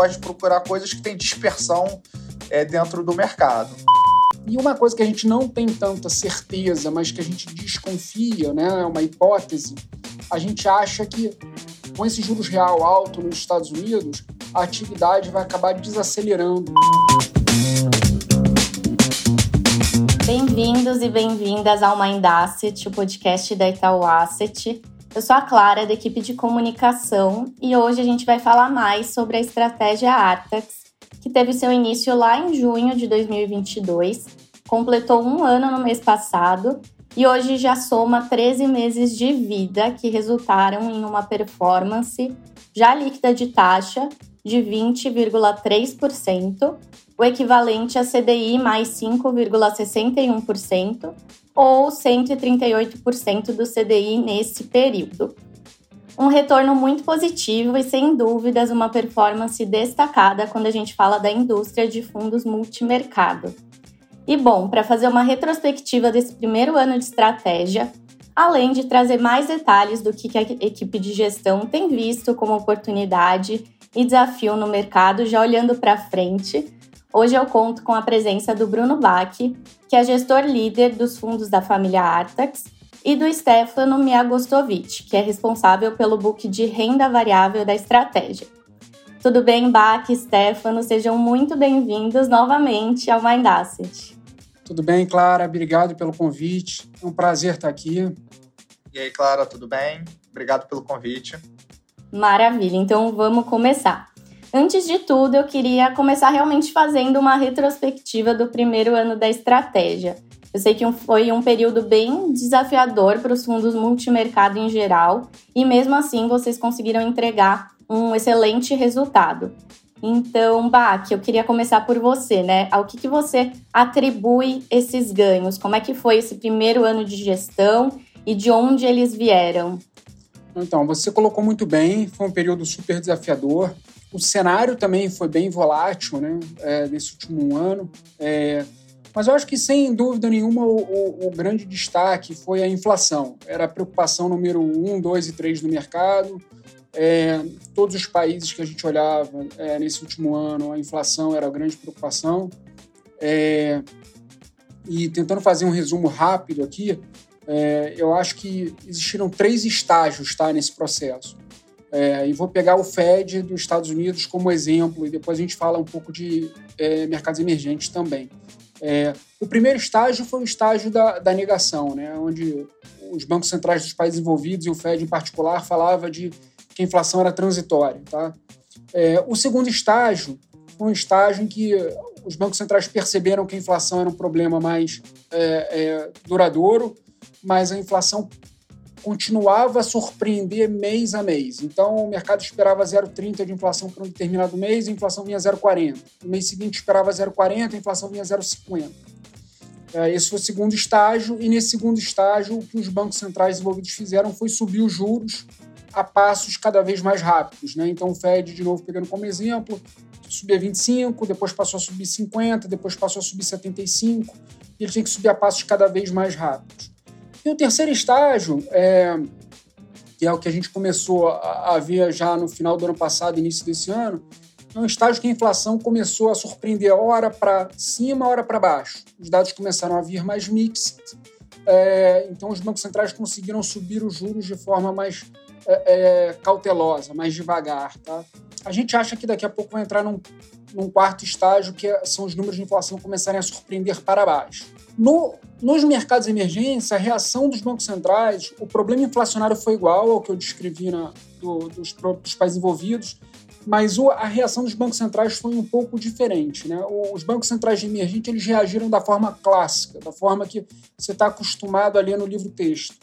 gosta de procurar coisas que têm dispersão é, dentro do mercado. E uma coisa que a gente não tem tanta certeza, mas que a gente desconfia, né, é uma hipótese, a gente acha que com esse juros real alto nos Estados Unidos, a atividade vai acabar desacelerando. Bem-vindos e bem-vindas ao Mind Asset, o podcast da Itaú Asset. Eu sou a Clara, da equipe de comunicação, e hoje a gente vai falar mais sobre a estratégia Artax, que teve seu início lá em junho de 2022, completou um ano no mês passado e hoje já soma 13 meses de vida que resultaram em uma performance já líquida de taxa de 20,3%, o equivalente a CDI mais 5,61%, ou 138% do CDI nesse período. Um retorno muito positivo e, sem dúvidas, uma performance destacada quando a gente fala da indústria de fundos multimercado. E bom, para fazer uma retrospectiva desse primeiro ano de estratégia, além de trazer mais detalhes do que a equipe de gestão tem visto como oportunidade e desafio no mercado, já olhando para frente, hoje eu conto com a presença do Bruno Bach, que é gestor líder dos fundos da família Artax, e do Stefano Miagostovic, que é responsável pelo book de renda variável da estratégia. Tudo bem, Bach e Stefano? Sejam muito bem-vindos novamente ao Mind Asset. Tudo bem, Clara? Obrigado pelo convite. É um prazer estar aqui. E aí, Clara, tudo bem? Obrigado pelo convite. Maravilha, então vamos começar. Antes de tudo, eu queria começar realmente fazendo uma retrospectiva do primeiro ano da estratégia. Eu sei que foi um período bem desafiador para os fundos multimercado em geral, e mesmo assim vocês conseguiram entregar um excelente resultado. Então, Bach, eu queria começar por você, né? Ao que, que você atribui esses ganhos? Como é que foi esse primeiro ano de gestão e de onde eles vieram? Então, você colocou muito bem, foi um período super desafiador. O cenário também foi bem volátil, né? É, nesse último ano. É, mas eu acho que, sem dúvida nenhuma, o, o, o, grande destaque foi a inflação. Era a preocupação número um, dois e três do mercado. É, todos os países que a gente olhava é, nesse último ano, a inflação era a grande preocupação. É, e tentando fazer um resumo rápido aqui, é, eu acho que existiram três estágios tá, nesse processo. É, e vou pegar o Fed dos Estados Unidos como exemplo, e depois a gente fala um pouco de é, mercados emergentes também. É, o primeiro estágio foi o estágio da, da negação, né, onde os bancos centrais dos países envolvidos e o Fed em particular falava de que a inflação era transitória. Tá? É, o segundo estágio foi um estágio em que os bancos centrais perceberam que a inflação era um problema mais é, é duradouro, mas a inflação continuava a surpreender mês a mês. Então, o mercado esperava 0,30 de inflação para um determinado mês, a inflação vinha 0,40. No mês seguinte, esperava 0,40, a inflação vinha 0,50. É, esse foi o segundo estágio, e nesse segundo estágio, o que os bancos centrais envolvidos fizeram foi subir os juros a passos cada vez mais rápidos. Né? Então, o Fed, de novo, pegando como exemplo, subia 25, depois passou a subir 50, depois passou a subir 75, e ele tinha que subir a passos cada vez mais rápidos. E o terceiro estágio, é, que é o que a gente começou a, a ver já no final do ano passado, início desse ano, é um estágio que a inflação começou a surpreender hora para cima, hora para baixo. Os dados começaram a vir mais mixed, é, então os bancos centrais conseguiram subir os juros de forma mais é, é, cautelosa, mais devagar. Tá? A gente acha que daqui a pouco vai entrar num, num quarto estágio, que é, são os números de inflação começarem a surpreender para baixo. No, nos mercados emergentes, a reação dos bancos centrais, o problema inflacionário foi igual ao que eu descrevi na, do, dos, dos países envolvidos, mas o, a reação dos bancos centrais foi um pouco diferente. Né? Os bancos centrais de emergente eles reagiram da forma clássica, da forma que você está acostumado a ler no livro-texto.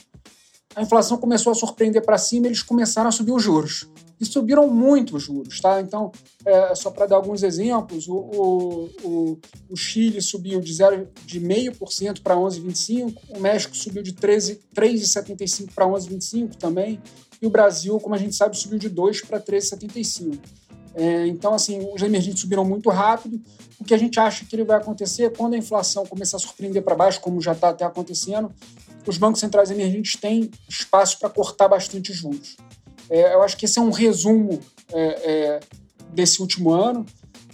A inflação começou a surpreender para cima, eles começaram a subir os juros e subiram muito os juros. Tá? Então, é, só para dar alguns exemplos, o, o, o, o Chile subiu de 0,5% de meio por cento para 11,25%, o México subiu de 3,75% para 11,25% também, e o Brasil, como a gente sabe, subiu de 2% para 13,75%. É, então, assim, os emergentes subiram muito rápido. O que a gente acha que ele vai acontecer quando a inflação começar a surpreender para baixo, como já está até acontecendo, os bancos centrais emergentes têm espaço para cortar bastante juros. É, eu acho que esse é um resumo é, é, desse último ano.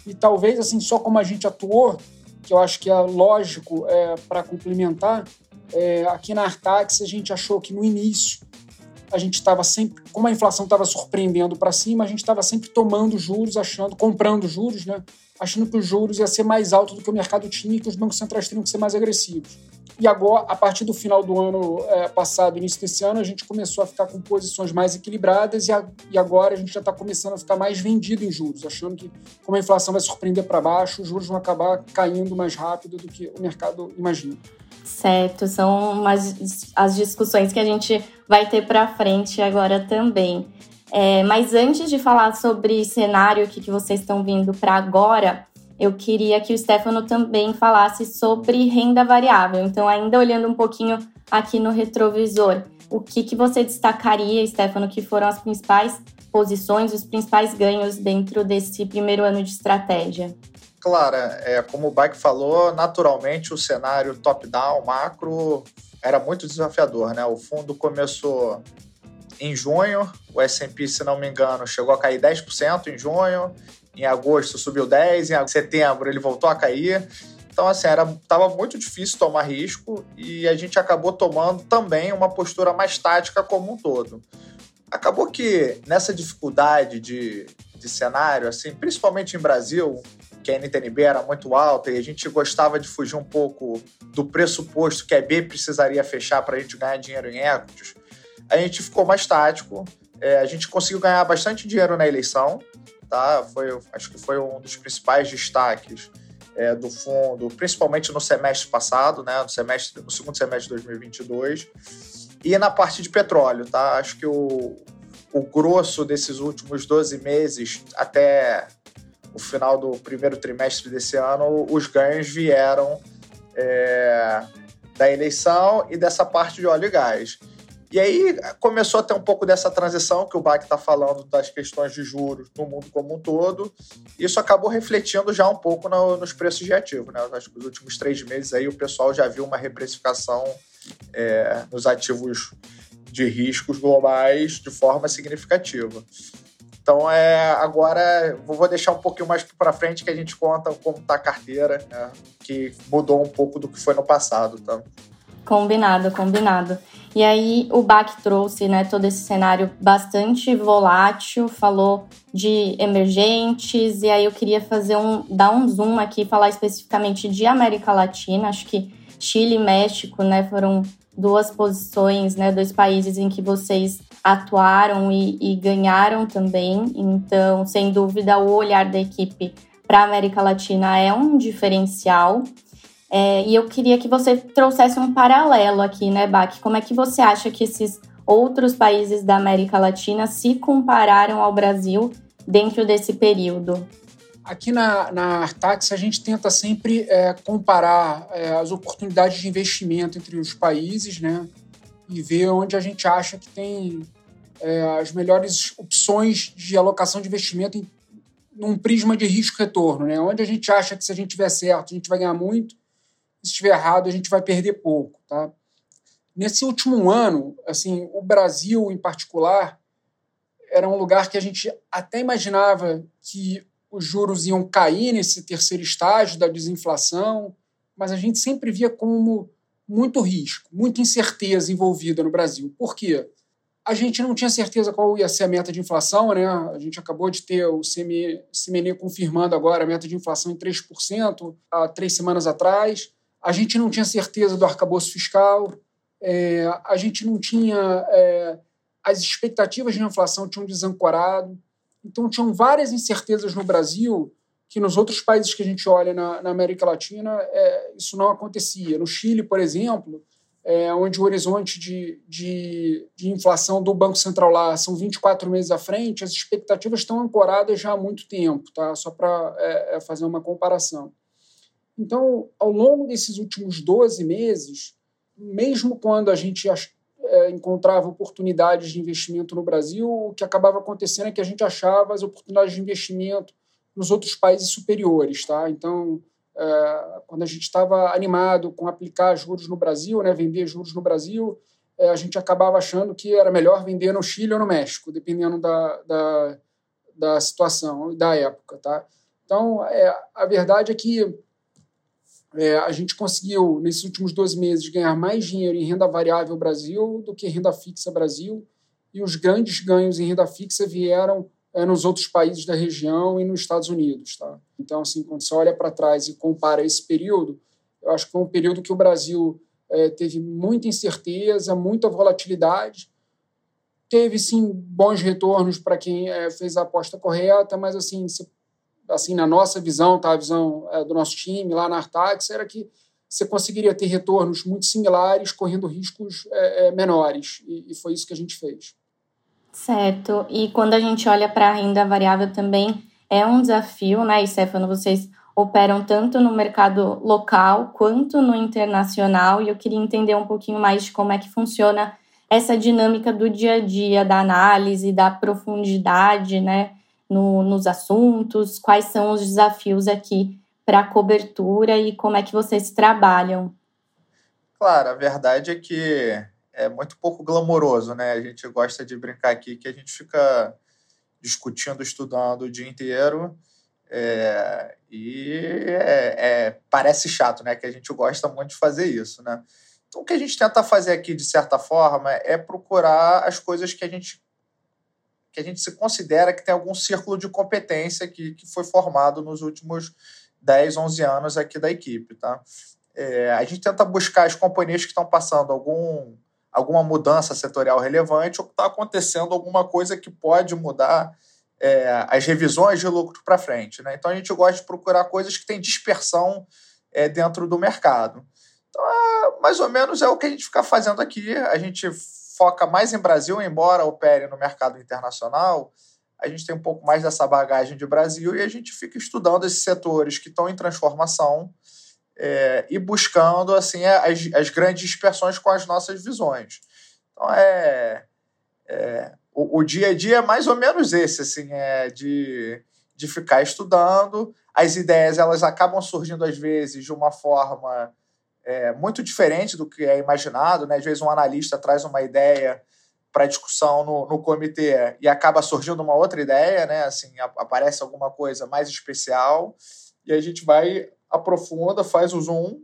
E talvez, assim, só como a gente atuou, que eu acho que é lógico é, para complementar, é, aqui na Artax a gente achou que no início a gente estava sempre, como a inflação estava surpreendendo para cima, a gente estava sempre tomando juros, achando, comprando juros, né? achando que os juros ia ser mais alto do que o mercado tinha e que os bancos centrais teriam que ser mais agressivos. E agora, a partir do final do ano é, passado, início desse ano, a gente começou a ficar com posições mais equilibradas e, a, e agora a gente já está começando a ficar mais vendido em juros, achando que, como a inflação vai surpreender para baixo, os juros vão acabar caindo mais rápido do que o mercado imagina. Certo, são umas, as discussões que a gente vai ter para frente agora também. É, mas antes de falar sobre cenário que, que vocês estão vindo para agora, eu queria que o Stefano também falasse sobre renda variável. Então, ainda olhando um pouquinho aqui no retrovisor, o que, que você destacaria, Stefano, que foram as principais posições, os principais ganhos dentro desse primeiro ano de estratégia? Clara, é, como o Bike falou, naturalmente o cenário top-down, macro, era muito desafiador. Né? O fundo começou em junho, o S&P, se não me engano, chegou a cair 10% em junho, em agosto subiu 10, em setembro ele voltou a cair. Então, assim, era, tava muito difícil tomar risco e a gente acabou tomando também uma postura mais tática como um todo. Acabou que nessa dificuldade de, de cenário, assim, principalmente em Brasil, que a NTNB era muito alta e a gente gostava de fugir um pouco do pressuposto que a B precisaria fechar para a gente ganhar dinheiro em equities, a gente ficou mais tático. É, a gente conseguiu ganhar bastante dinheiro na eleição, tá? Foi, acho que foi um dos principais destaques é, do fundo, principalmente no semestre passado, né? No, semestre, no segundo semestre de 2022. E na parte de petróleo, tá? Acho que o, o grosso desses últimos 12 meses, até o final do primeiro trimestre desse ano, os ganhos vieram é, da eleição e dessa parte de óleo e gás. E aí começou a ter um pouco dessa transição que o Bach está falando das questões de juros no mundo como um todo. Isso acabou refletindo já um pouco no, nos preços de ativo. Né? Acho que nos últimos três meses aí o pessoal já viu uma reprecificação é, nos ativos de riscos globais de forma significativa. Então, é, agora vou deixar um pouquinho mais para frente que a gente conta como está a carteira, né? que mudou um pouco do que foi no passado. Tá? Combinado, combinado. E aí o BAC trouxe né, todo esse cenário bastante volátil, falou de emergentes, e aí eu queria fazer um dar um zoom aqui, falar especificamente de América Latina. Acho que Chile e México né, foram duas posições, né, dois países em que vocês atuaram e, e ganharam também. Então, sem dúvida, o olhar da equipe para a América Latina é um diferencial. É, e eu queria que você trouxesse um paralelo aqui, né, Bach? Como é que você acha que esses outros países da América Latina se compararam ao Brasil dentro desse período? Aqui na, na Artax, a gente tenta sempre é, comparar é, as oportunidades de investimento entre os países, né? E ver onde a gente acha que tem é, as melhores opções de alocação de investimento em, num prisma de risco-retorno, né? Onde a gente acha que se a gente tiver certo, a gente vai ganhar muito, se estiver errado, a gente vai perder pouco, tá? Nesse último ano, assim, o Brasil em particular era um lugar que a gente até imaginava que os juros iam cair nesse terceiro estágio da desinflação, mas a gente sempre via como muito risco, muita incerteza envolvida no Brasil. Por quê? A gente não tinha certeza qual ia ser a meta de inflação, né? A gente acabou de ter o CME confirmando agora a meta de inflação em 3% há três semanas atrás a gente não tinha certeza do arcabouço fiscal, é, a gente não tinha. É, as expectativas de inflação tinham desancorado. Então, tinham várias incertezas no Brasil que nos outros países que a gente olha na, na América Latina é, isso não acontecia. No Chile, por exemplo, é, onde o horizonte de, de, de, inflação do Banco Central lá são 24 meses à frente, as expectativas estão ancoradas já há muito tempo, tá? só para é, é, fazer uma comparação. Então, ao longo desses últimos 12 meses, mesmo quando a gente é, encontrava oportunidades de investimento no Brasil, o que acabava acontecendo é que a gente achava as oportunidades de investimento nos outros países superiores. Tá? Então, é, quando a gente estava animado com aplicar juros no Brasil, né, vender juros no Brasil, é, a gente acabava achando que era melhor vender no Chile ou no México, dependendo da, da da situação da época, tá? Então, a verdade é que é, a gente conseguiu, nesses últimos 12 meses, ganhar mais dinheiro em renda variável Brasil do que renda fixa Brasil, e os grandes ganhos em renda fixa vieram é, nos outros países da região e nos Estados Unidos. Tá? Então, assim, quando você olha para trás e compara esse período, eu acho que foi um período que o Brasil é, teve muita incerteza, muita volatilidade, teve sim bons retornos para quem é, fez a aposta correta, mas assim, assim na nossa visão, tá, a visão é, do nosso time lá na Artax era que você conseguiria ter retornos muito similares, correndo riscos é, é, menores, e, e foi isso que a gente fez. Certo. E quando a gente olha para a renda variável também é um desafio, né, Stefano? Vocês operam tanto no mercado local quanto no internacional e eu queria entender um pouquinho mais de como é que funciona essa dinâmica do dia a dia, da análise, da profundidade, né, no, nos assuntos, quais são os desafios aqui para a cobertura e como é que vocês trabalham. Claro, a verdade é que é muito pouco glamouroso, né? A gente gosta de brincar aqui que a gente fica discutindo, estudando o dia inteiro. É, e é, é, parece chato, né? Que a gente gosta muito de fazer isso, né? Então, o que a gente tenta fazer aqui, de certa forma, é procurar as coisas que a gente que a gente se considera que tem algum círculo de competência que, que foi formado nos últimos 10, 11 anos aqui da equipe, tá? É, a gente tenta buscar as companhias que estão passando algum alguma mudança setorial relevante ou está acontecendo alguma coisa que pode mudar é, as revisões de lucro para frente. Né? Então a gente gosta de procurar coisas que têm dispersão é, dentro do mercado. Então, é, mais ou menos é o que a gente fica fazendo aqui. A gente foca mais em Brasil, embora opere no mercado internacional. A gente tem um pouco mais dessa bagagem de Brasil e a gente fica estudando esses setores que estão em transformação é, e buscando assim as, as grandes dispersões com as nossas visões. Então é, é o, o, dia a dia é mais ou menos esse, assim, é de, de ficar estudando. As ideias elas acabam surgindo às vezes de uma forma é, muito diferente do que é imaginado. Né? Às vezes um analista traz uma ideia para discussão no, no comitê e acaba surgindo uma outra ideia, né? Assim, aparece alguma coisa mais especial e a gente vai aprofunda, faz o zoom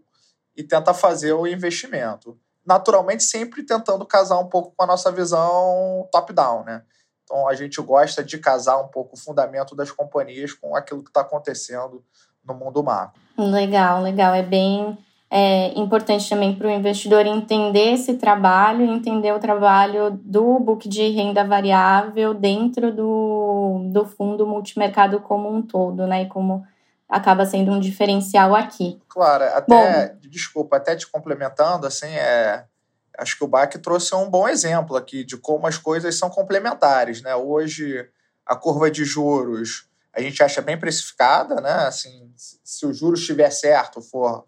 e tenta fazer o investimento. Naturalmente, sempre tentando casar um pouco com a nossa visão top-down, né? Então, a gente gosta de casar um pouco o fundamento das companhias com aquilo que está acontecendo no mundo macro. Legal, legal. É bem é, importante também para o investidor entender esse trabalho, entender o trabalho do book de renda variável dentro do, do fundo multimercado como um todo, né? E como acaba sendo um diferencial aqui. Claro, até, bom, desculpa, até te complementando, assim, é, acho que o BAC trouxe um bom exemplo aqui de como as coisas são complementares, né? Hoje, a curva de juros a gente acha bem precificada, né? Assim, se o juros estiver certo, for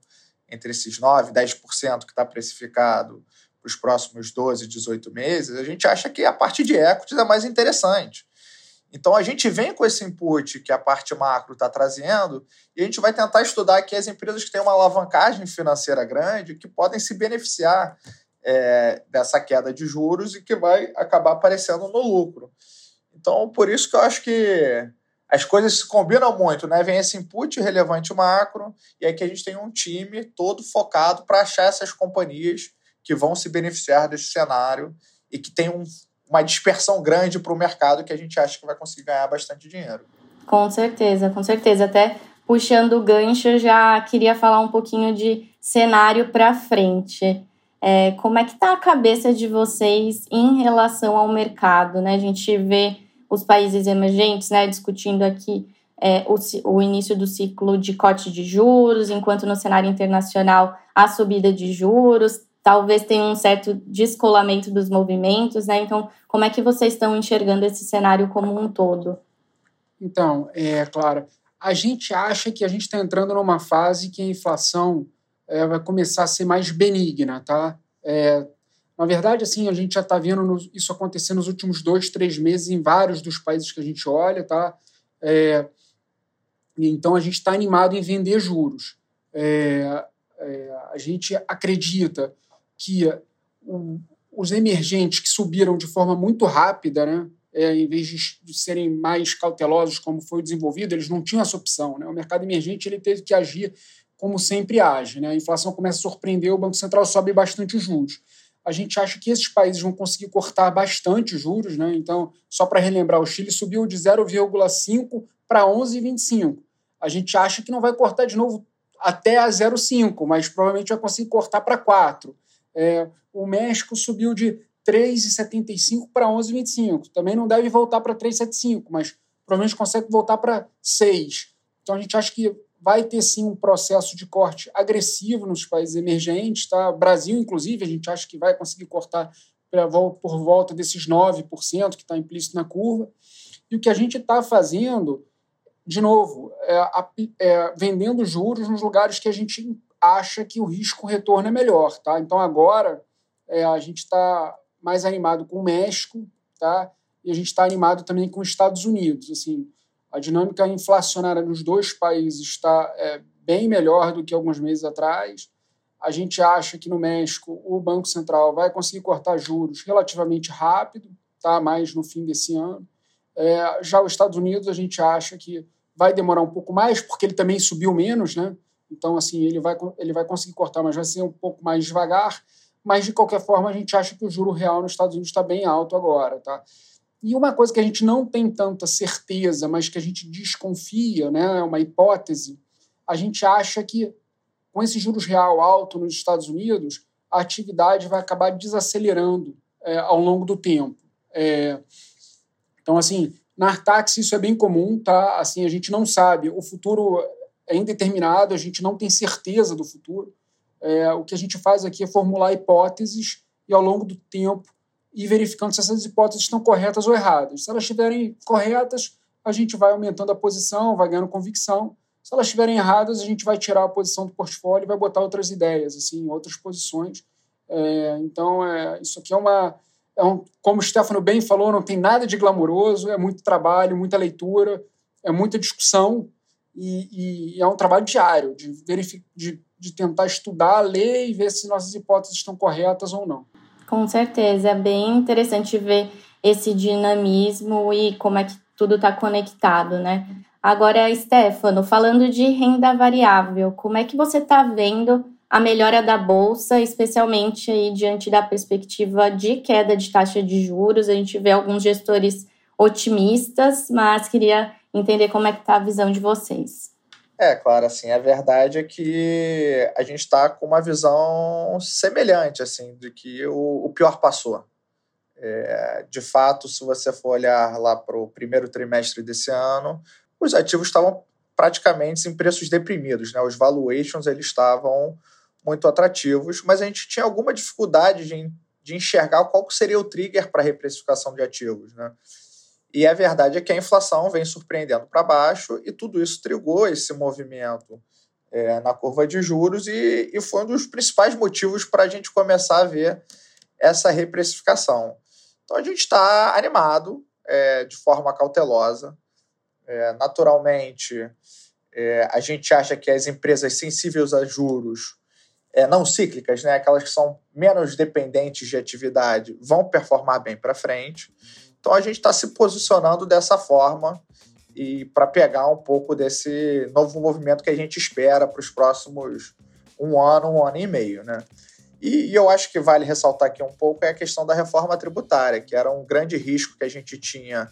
entre esses 9% 10% que está precificado para os próximos 12, 18 meses, a gente acha que a parte de equities é mais interessante. Então a gente vem com esse input que a parte macro está trazendo e a gente vai tentar estudar aqui as empresas que têm uma alavancagem financeira grande que podem se beneficiar é, dessa queda de juros e que vai acabar aparecendo no lucro. Então, por isso que eu acho que as coisas se combinam muito, né? Vem esse input relevante macro e aqui a gente tem um time todo focado para achar essas companhias que vão se beneficiar desse cenário e que tem um uma dispersão grande para o mercado que a gente acha que vai conseguir ganhar bastante dinheiro. Com certeza, com certeza. Até puxando o gancho, já queria falar um pouquinho de cenário para frente. É, como é que está a cabeça de vocês em relação ao mercado? Né? A gente vê os países emergentes né, discutindo aqui é, o, o, início do ciclo de corte de juros, enquanto no cenário internacional a subida de juros talvez tenha um certo descolamento dos movimentos, né? Então, como é que vocês estão enxergando esse cenário como um todo? Então, é claro, a gente acha que a gente está entrando numa fase que a inflação é, vai começar a ser mais benigna, tá? É, na verdade, assim, a gente já está vendo isso acontecer nos últimos dois, três meses em vários dos países que a gente olha, tá? É, então, a gente está animado em vender juros. É, é, a gente acredita que o, os emergentes que subiram de forma muito rápida, né, é, em vez de, de, serem mais cautelosos, como foi desenvolvido, eles não tinham essa opção. Né? O mercado emergente ele teve que agir como sempre age. Né? A inflação começa a surpreender, o Banco Central sobe bastante os juros. A gente acha que esses países vão conseguir cortar bastante os juros. Né? Então, só para relembrar, o Chile subiu de 0,5 para 11,25. A gente acha que não vai cortar de novo até a 0,5, mas provavelmente vai conseguir cortar para 4. É, o México subiu de 3,75 para 11,25. Também não deve voltar para 3,75, mas provavelmente consegue voltar para 6. Então a gente acha que vai ter sim um processo de corte agressivo nos países emergentes. Tá? Brasil, inclusive, a gente acha que vai conseguir cortar por volta desses 9% que está implícito na curva. E o que a gente está fazendo, de novo, é, é, vendendo juros nos lugares que a gente acha que o risco-retorno é melhor. Tá? Então agora é, a gente está mais animado com o México, tá? E a gente está animado também com os Estados Unidos. Assim, a dinâmica inflacionária nos dois países está é, bem melhor do que alguns meses atrás. A gente acha que no México o Banco Central vai conseguir cortar juros relativamente rápido, tá? mais no fim desse ano. É, já os Estados Unidos a gente acha que vai demorar um pouco mais, porque ele também subiu menos, né? Então, assim, ele vai, ele vai conseguir cortar, mas vai ser um pouco mais devagar mas de qualquer forma a gente acha que o juro real nos Estados Unidos está bem alto agora, tá? E uma coisa que a gente não tem tanta certeza, mas que a gente desconfia, né, é uma hipótese, a gente acha que com esse juros real alto nos Estados Unidos, a atividade vai acabar desacelerando é, ao longo do tempo. É, então, assim, na Artax isso é bem comum, tá? Assim, a gente não sabe, o futuro é indeterminado, a gente não tem certeza do futuro. É, o que a gente faz aqui é formular hipóteses e, ao longo do tempo, ir verificando se essas hipóteses estão corretas ou erradas. Se elas estiverem corretas, a gente vai aumentando a posição, vai ganhando convicção. Se elas estiverem erradas, a gente vai tirar a posição do portfólio e vai botar outras ideias, assim, outras posições. É, então, é, isso aqui é uma. É um, como o Stefano bem falou, não tem nada de glamouroso, é muito trabalho, muita leitura, é muita discussão e, e é um trabalho diário de, de de tentar estudar, ler e ver se nossas hipóteses estão corretas ou não. Com certeza, é bem interessante ver esse dinamismo e como é que tudo está conectado, né? Agora, Stefano, falando de renda variável, como é que você está vendo a melhora da bolsa, especialmente aí diante da perspectiva de queda de taxa de juros? A gente vê alguns gestores otimistas, mas queria entender como é que está a visão de vocês. É, claro, assim, a verdade é que a gente está com uma visão semelhante, assim, de que o, o pior passou. É, de fato, se você for olhar lá para o primeiro trimestre desse ano, os ativos estavam praticamente em preços deprimidos, né? Os valuations eles estavam muito atrativos, mas a gente tinha alguma dificuldade de, de enxergar qual seria o trigger para a reprecificação de ativos, né? E a verdade é que a inflação vem surpreendendo para baixo e tudo isso trigou esse movimento é, na curva de juros e, e, foi um dos principais motivos para a gente começar a ver essa reprecificação. Então a gente está animado é, de forma cautelosa. É, naturalmente, é, a gente acha que as empresas sensíveis a juros é, não cíclicas, né, aquelas que são menos dependentes de atividade, vão performar bem para frente. Então a gente está se posicionando dessa forma e para pegar um pouco desse novo movimento que a gente espera para os próximos um ano, um ano e meio, né? E, e, eu acho que vale ressaltar aqui um pouco é a questão da reforma tributária, que era um grande risco que a gente tinha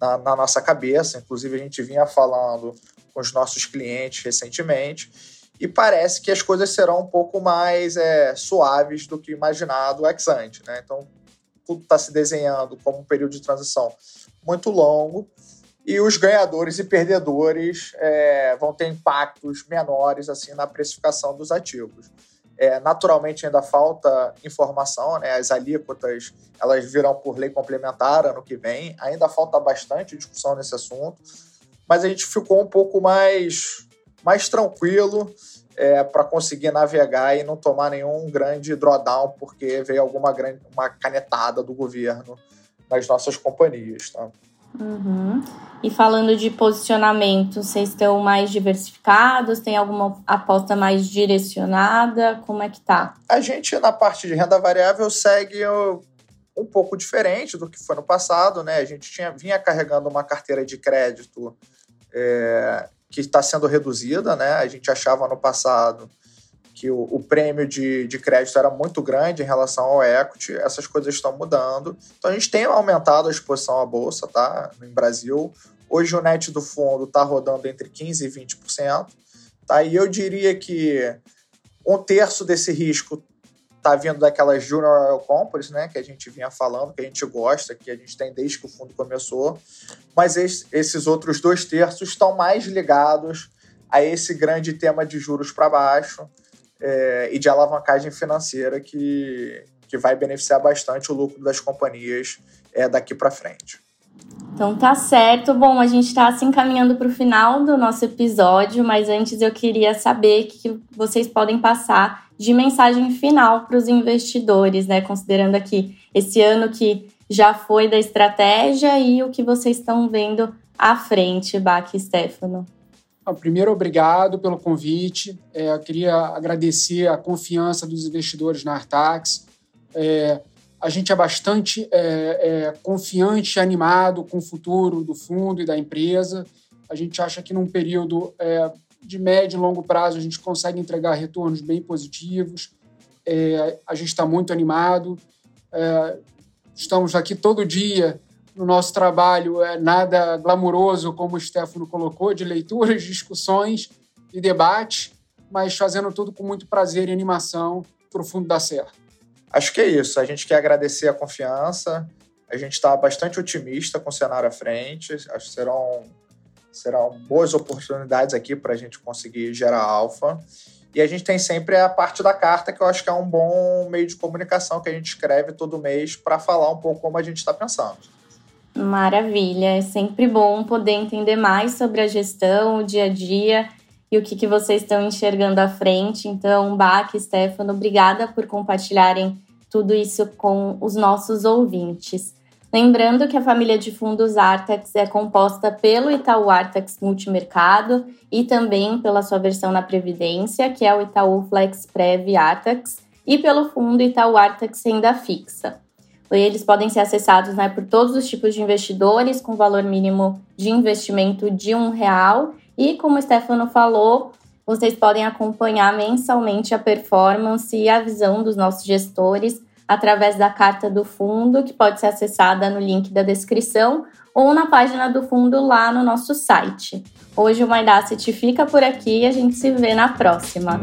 na, na nossa cabeça. Inclusive, a gente vinha falando com os nossos clientes recentemente. E parece que as coisas serão um pouco mais é, suaves do que imaginado ex ante. Né? Então, tudo está se desenhando como um período de transição muito longo e os ganhadores e perdedores é, vão ter impactos menores assim na precificação dos ativos. É, naturalmente ainda falta informação, né? as alíquotas elas virão por lei complementar ano que vem, ainda falta bastante discussão nesse assunto, mas a gente ficou um pouco mais, mais tranquilo é, para conseguir navegar e não tomar nenhum grande drawdown, porque veio alguma grande, uma canetada do governo nas nossas companhias. Tá? Uhum. E falando de posicionamento, vocês estão mais diversificados? Tem alguma aposta mais direcionada? Como é que tá? A gente, na parte de renda variável, segue um pouco diferente do que foi no passado, né? A gente tinha, vinha carregando uma carteira de crédito é, que está sendo reduzida, né? A gente achava no passado que o, o, prêmio de, de crédito era muito grande em relação ao equity, essas coisas estão mudando. Então a gente tem aumentado a exposição à bolsa, tá? No Brasil. Hoje o net do fundo está rodando entre 15% e 20%. Tá? E eu diria que um terço desse risco está vindo daquelas Junior Oil Companies, né, que a gente vinha falando, que a gente gosta, que a gente tem desde que o fundo começou. Mas esses outros dois terços estão mais ligados a esse grande tema de juros para baixo é, e de alavancagem financeira que, que vai beneficiar bastante o lucro das companhias é, daqui para frente. Então tá certo. Bom, a gente está se encaminhando para o final do nosso episódio, mas antes eu queria saber que vocês podem passar de mensagem final para os investidores, né? Considerando aqui esse ano que já foi da estratégia e o que vocês estão vendo à frente, Bach e Stefano. Primeiro, obrigado pelo convite. É, eu queria agradecer a confiança dos investidores na Artax. É, a gente é bastante é, é, confiante e animado com o futuro do fundo e da empresa. A gente acha que num período é, de médio e longo prazo a gente consegue entregar retornos bem positivos. É, a gente está muito animado. É, estamos aqui todo dia no nosso trabalho, é nada glamouroso, como o Stefano colocou, de leituras, discussões e debate, mas fazendo tudo com muito prazer e animação para o fundo dar certo. Acho que é isso. A gente quer agradecer a confiança. A gente está bastante otimista com o cenário à frente. Acho que serão, serão boas oportunidades aqui para a gente conseguir gerar alfa. E a gente tem sempre a parte da carta, que eu acho que é um bom meio de comunicação que a gente escreve todo mês para falar um pouco como a gente está pensando. Maravilha, é sempre bom poder entender mais sobre a gestão, o dia a dia e o que, que vocês estão enxergando à frente. Então, Bach Stefano, obrigada por compartilharem tudo isso com os nossos ouvintes. Lembrando que a família de fundos Artex é composta pelo Itaú Artex Multimercado e também pela sua versão na Previdência, que é o Itaú Flex Prev Artex, e pelo fundo Itaú Artex Renda Fixa. Eles podem ser acessados né, por todos os tipos de investidores, com valor mínimo de investimento de um real e como o Stefano falou, vocês podem acompanhar mensalmente a performance e a visão dos nossos gestores através da carta do fundo, que pode ser acessada no link da descrição ou na página do fundo lá no nosso site. Hoje o Mindasset fica por aqui e a gente se vê na próxima.